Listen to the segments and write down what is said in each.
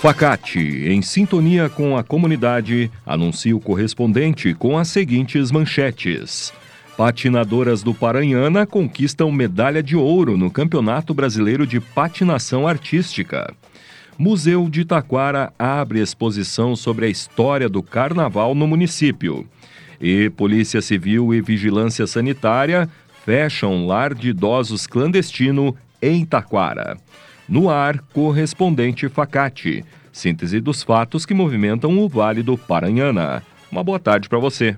Facate, em sintonia com a comunidade, anuncia o correspondente com as seguintes manchetes. Patinadoras do Paranhana conquistam medalha de ouro no Campeonato Brasileiro de Patinação Artística. Museu de Taquara abre exposição sobre a história do carnaval no município. E Polícia Civil e Vigilância Sanitária fecham lar de idosos clandestino em Taquara. No ar, correspondente Facate. Síntese dos fatos que movimentam o Vale do Paranhana. Uma boa tarde para você.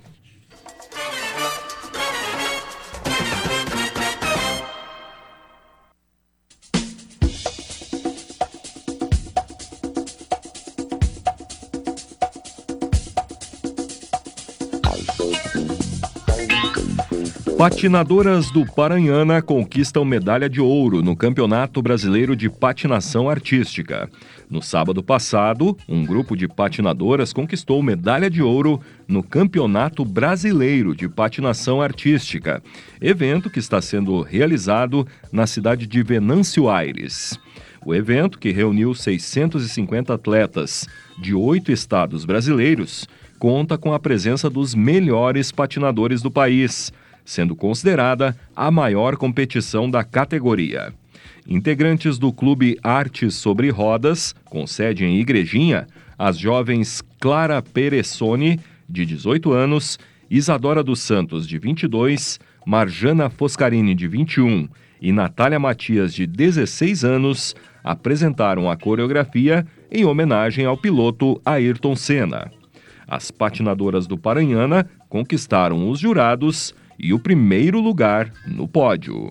Patinadoras do Paranhana conquistam medalha de ouro no Campeonato Brasileiro de Patinação Artística. No sábado passado, um grupo de patinadoras conquistou medalha de ouro no Campeonato Brasileiro de Patinação Artística, evento que está sendo realizado na cidade de Venâncio Aires. O evento, que reuniu 650 atletas de oito estados brasileiros, conta com a presença dos melhores patinadores do país sendo considerada a maior competição da categoria. Integrantes do Clube Artes sobre Rodas, com sede em Igrejinha, as jovens Clara Peressoni, de 18 anos, Isadora dos Santos, de 22, Marjana Foscarini, de 21 e Natália Matias, de 16 anos, apresentaram a coreografia em homenagem ao piloto Ayrton Senna. As patinadoras do Paranhana conquistaram os jurados e o primeiro lugar no pódio.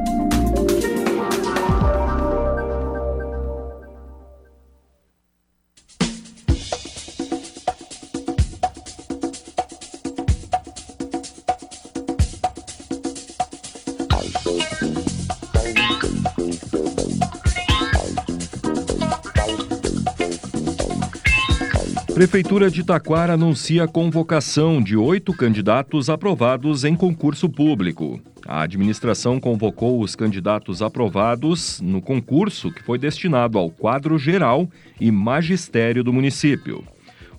Prefeitura de Taquara anuncia a convocação de oito candidatos aprovados em concurso público. A administração convocou os candidatos aprovados no concurso que foi destinado ao quadro geral e magistério do município.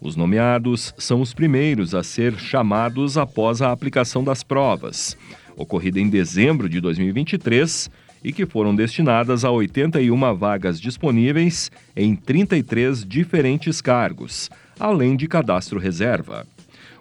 Os nomeados são os primeiros a ser chamados após a aplicação das provas, ocorrida em dezembro de 2023 e que foram destinadas a 81 vagas disponíveis em 33 diferentes cargos, além de cadastro reserva.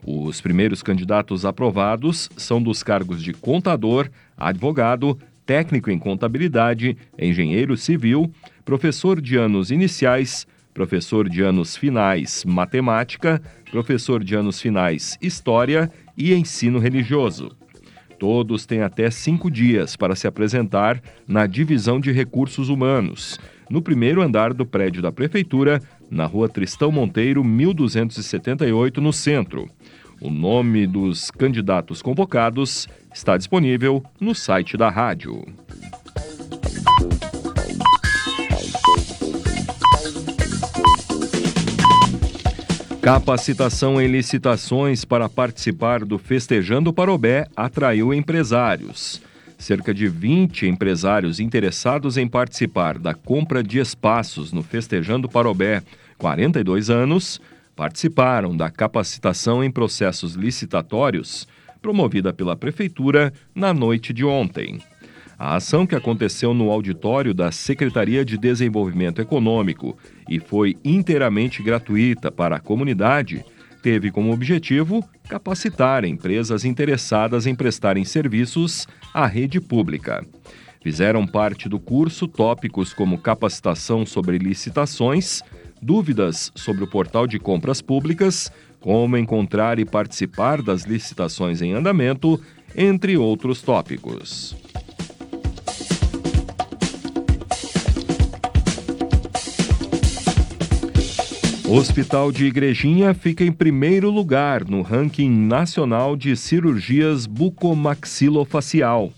Os primeiros candidatos aprovados são dos cargos de contador, advogado, técnico em contabilidade, engenheiro civil, professor de anos iniciais, professor de anos finais matemática, professor de anos finais história e ensino religioso. Todos têm até cinco dias para se apresentar na Divisão de Recursos Humanos, no primeiro andar do prédio da Prefeitura, na rua Tristão Monteiro, 1278, no centro. O nome dos candidatos convocados está disponível no site da rádio. Capacitação em licitações para participar do Festejando Parobé atraiu empresários. Cerca de 20 empresários interessados em participar da compra de espaços no Festejando Parobé, 42 anos, participaram da capacitação em processos licitatórios promovida pela Prefeitura na noite de ontem. A ação que aconteceu no auditório da Secretaria de Desenvolvimento Econômico e foi inteiramente gratuita para a comunidade teve como objetivo capacitar empresas interessadas em prestarem serviços à rede pública. Fizeram parte do curso tópicos como capacitação sobre licitações, dúvidas sobre o portal de compras públicas, como encontrar e participar das licitações em andamento, entre outros tópicos. Hospital de Igrejinha fica em primeiro lugar no ranking nacional de cirurgias bucomaxilofacial.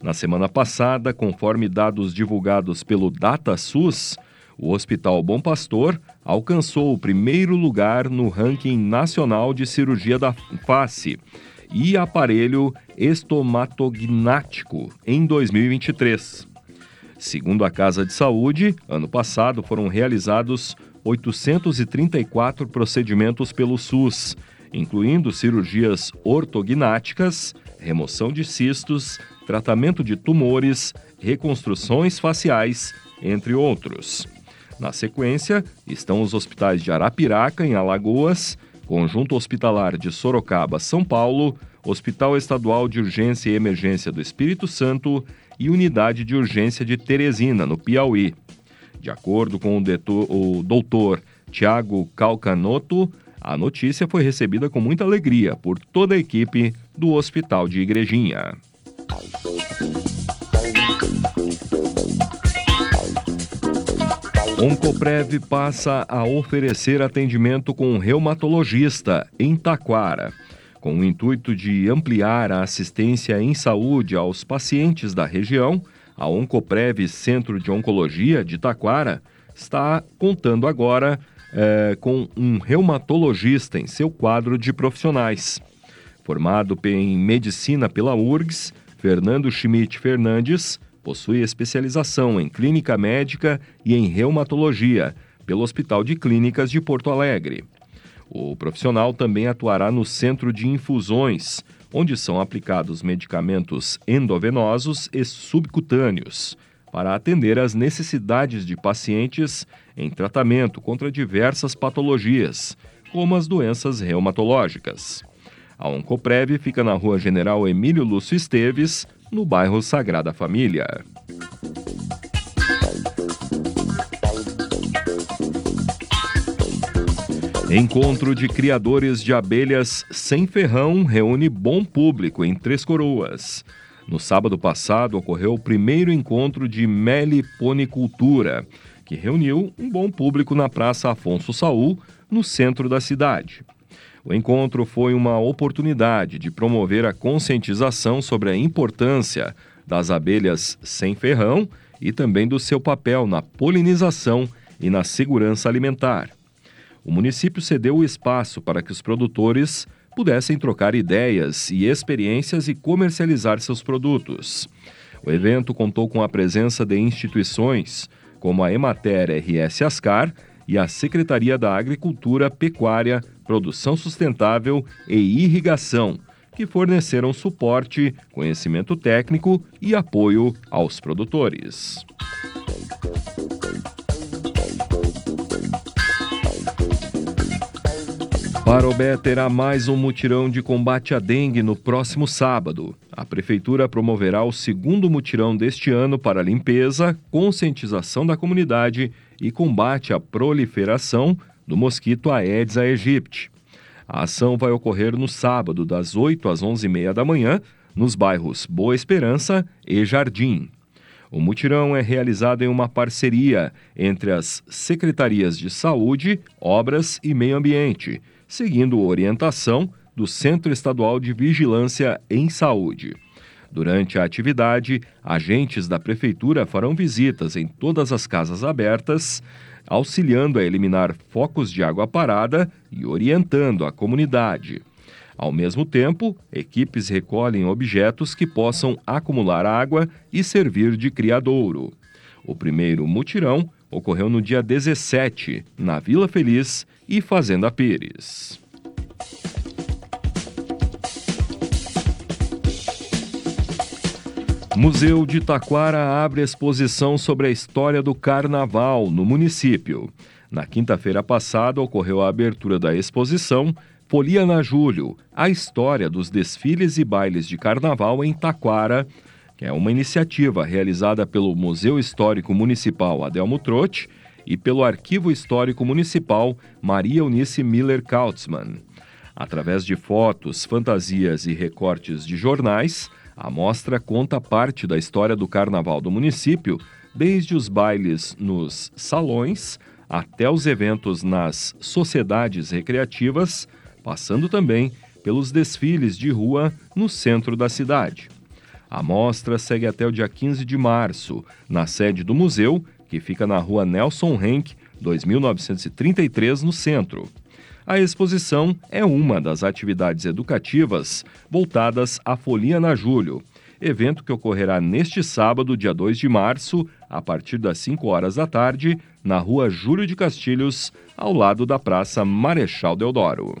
Na semana passada, conforme dados divulgados pelo DataSUS, o Hospital Bom Pastor alcançou o primeiro lugar no ranking nacional de cirurgia da face e aparelho estomatognático em 2023. Segundo a Casa de Saúde, ano passado foram realizados 834 procedimentos pelo SUS, incluindo cirurgias ortognáticas, remoção de cistos, tratamento de tumores, reconstruções faciais, entre outros. Na sequência, estão os hospitais de Arapiraca, em Alagoas, Conjunto Hospitalar de Sorocaba, São Paulo, Hospital Estadual de Urgência e Emergência do Espírito Santo e Unidade de Urgência de Teresina, no Piauí. De acordo com o, detor, o doutor Tiago Calcanoto, a notícia foi recebida com muita alegria por toda a equipe do Hospital de Igrejinha. Oncoprev passa a oferecer atendimento com um reumatologista em Taquara. Com o intuito de ampliar a assistência em saúde aos pacientes da região, a Oncoprev Centro de Oncologia de Taquara está contando agora é, com um reumatologista em seu quadro de profissionais. Formado em medicina pela URGS, Fernando Schmidt Fernandes possui especialização em clínica médica e em reumatologia pelo Hospital de Clínicas de Porto Alegre. O profissional também atuará no Centro de Infusões, onde são aplicados medicamentos endovenosos e subcutâneos, para atender às necessidades de pacientes em tratamento contra diversas patologias, como as doenças reumatológicas. A Oncoprev fica na Rua General Emílio Lúcio Esteves, no bairro Sagrada Família. Encontro de criadores de abelhas sem ferrão reúne bom público em Três Coroas. No sábado passado ocorreu o primeiro encontro de meliponicultura, que reuniu um bom público na Praça Afonso Saul, no centro da cidade. O encontro foi uma oportunidade de promover a conscientização sobre a importância das abelhas sem ferrão e também do seu papel na polinização e na segurança alimentar o município cedeu o espaço para que os produtores pudessem trocar ideias e experiências e comercializar seus produtos. O evento contou com a presença de instituições como a Emater RS Ascar e a Secretaria da Agricultura, Pecuária, Produção Sustentável e Irrigação, que forneceram suporte, conhecimento técnico e apoio aos produtores. Parobé terá mais um mutirão de combate à dengue no próximo sábado. A Prefeitura promoverá o segundo mutirão deste ano para limpeza, conscientização da comunidade e combate à proliferação do mosquito Aedes aegypti. A ação vai ocorrer no sábado, das 8 às 11h30 da manhã, nos bairros Boa Esperança e Jardim. O mutirão é realizado em uma parceria entre as Secretarias de Saúde, Obras e Meio Ambiente seguindo orientação do Centro Estadual de Vigilância em Saúde. Durante a atividade, agentes da Prefeitura farão visitas em todas as casas abertas, auxiliando a eliminar focos de água parada e orientando a comunidade. Ao mesmo tempo, equipes recolhem objetos que possam acumular água e servir de criadouro. O primeiro mutirão ocorreu no dia 17, na Vila Feliz, e Fazenda Pires. Museu de Taquara abre exposição sobre a história do carnaval no município. Na quinta-feira passada ocorreu a abertura da exposição Folia na Julho, a história dos desfiles e bailes de carnaval em Taquara, que é uma iniciativa realizada pelo Museu Histórico Municipal Adelmo Trotti e pelo Arquivo Histórico Municipal Maria Eunice Miller Kautzmann. Através de fotos, fantasias e recortes de jornais, a mostra conta parte da história do carnaval do município, desde os bailes nos salões até os eventos nas sociedades recreativas, passando também pelos desfiles de rua no centro da cidade. A mostra segue até o dia 15 de março, na sede do museu, que fica na rua Nelson Henk, 2933, no centro. A exposição é uma das atividades educativas voltadas à Folia na Julho, evento que ocorrerá neste sábado, dia 2 de março, a partir das 5 horas da tarde, na rua Júlio de Castilhos, ao lado da Praça Marechal Deodoro.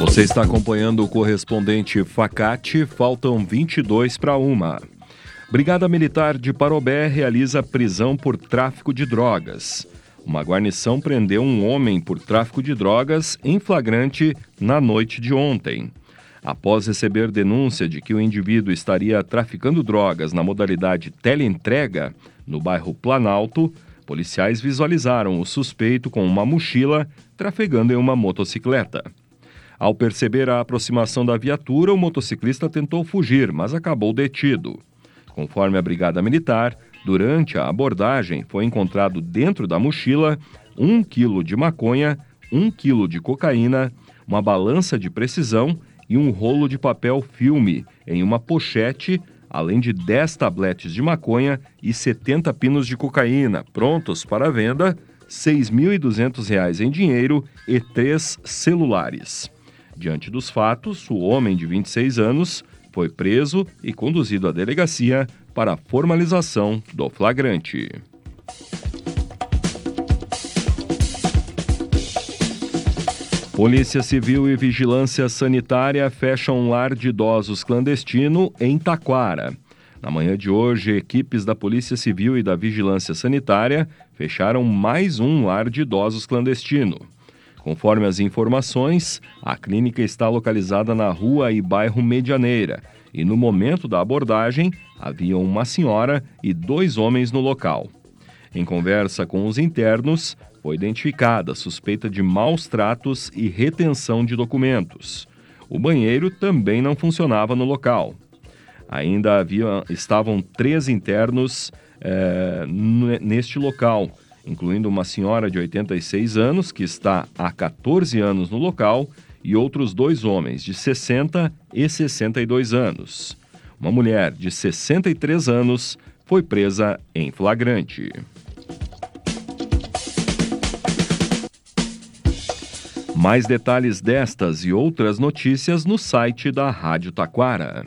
Você está acompanhando o correspondente Facate, faltam 22 para uma. Brigada Militar de Parobé realiza prisão por tráfico de drogas. Uma guarnição prendeu um homem por tráfico de drogas em flagrante na noite de ontem. Após receber denúncia de que o indivíduo estaria traficando drogas na modalidade teleentrega no bairro Planalto, policiais visualizaram o suspeito com uma mochila trafegando em uma motocicleta. Ao perceber a aproximação da viatura, o motociclista tentou fugir, mas acabou detido. Conforme a Brigada Militar, durante a abordagem foi encontrado dentro da mochila um quilo de maconha, um quilo de cocaína, uma balança de precisão e um rolo de papel filme em uma pochete, além de 10 tabletes de maconha e 70 pinos de cocaína, prontos para venda, R$ 6.200 em dinheiro e três celulares. Diante dos fatos, o homem de 26 anos foi preso e conduzido à delegacia para a formalização do flagrante. Polícia Civil e Vigilância Sanitária fecham um lar de idosos clandestino em Taquara. Na manhã de hoje, equipes da Polícia Civil e da Vigilância Sanitária fecharam mais um lar de idosos clandestino. Conforme as informações, a clínica está localizada na rua e bairro Medianeira e no momento da abordagem havia uma senhora e dois homens no local. Em conversa com os internos, foi identificada suspeita de maus tratos e retenção de documentos. O banheiro também não funcionava no local. Ainda havia, estavam três internos é, neste local, incluindo uma senhora de 86 anos, que está há 14 anos no local, e outros dois homens de 60 e 62 anos. Uma mulher de 63 anos foi presa em flagrante. Mais detalhes destas e outras notícias no site da Rádio Taquara.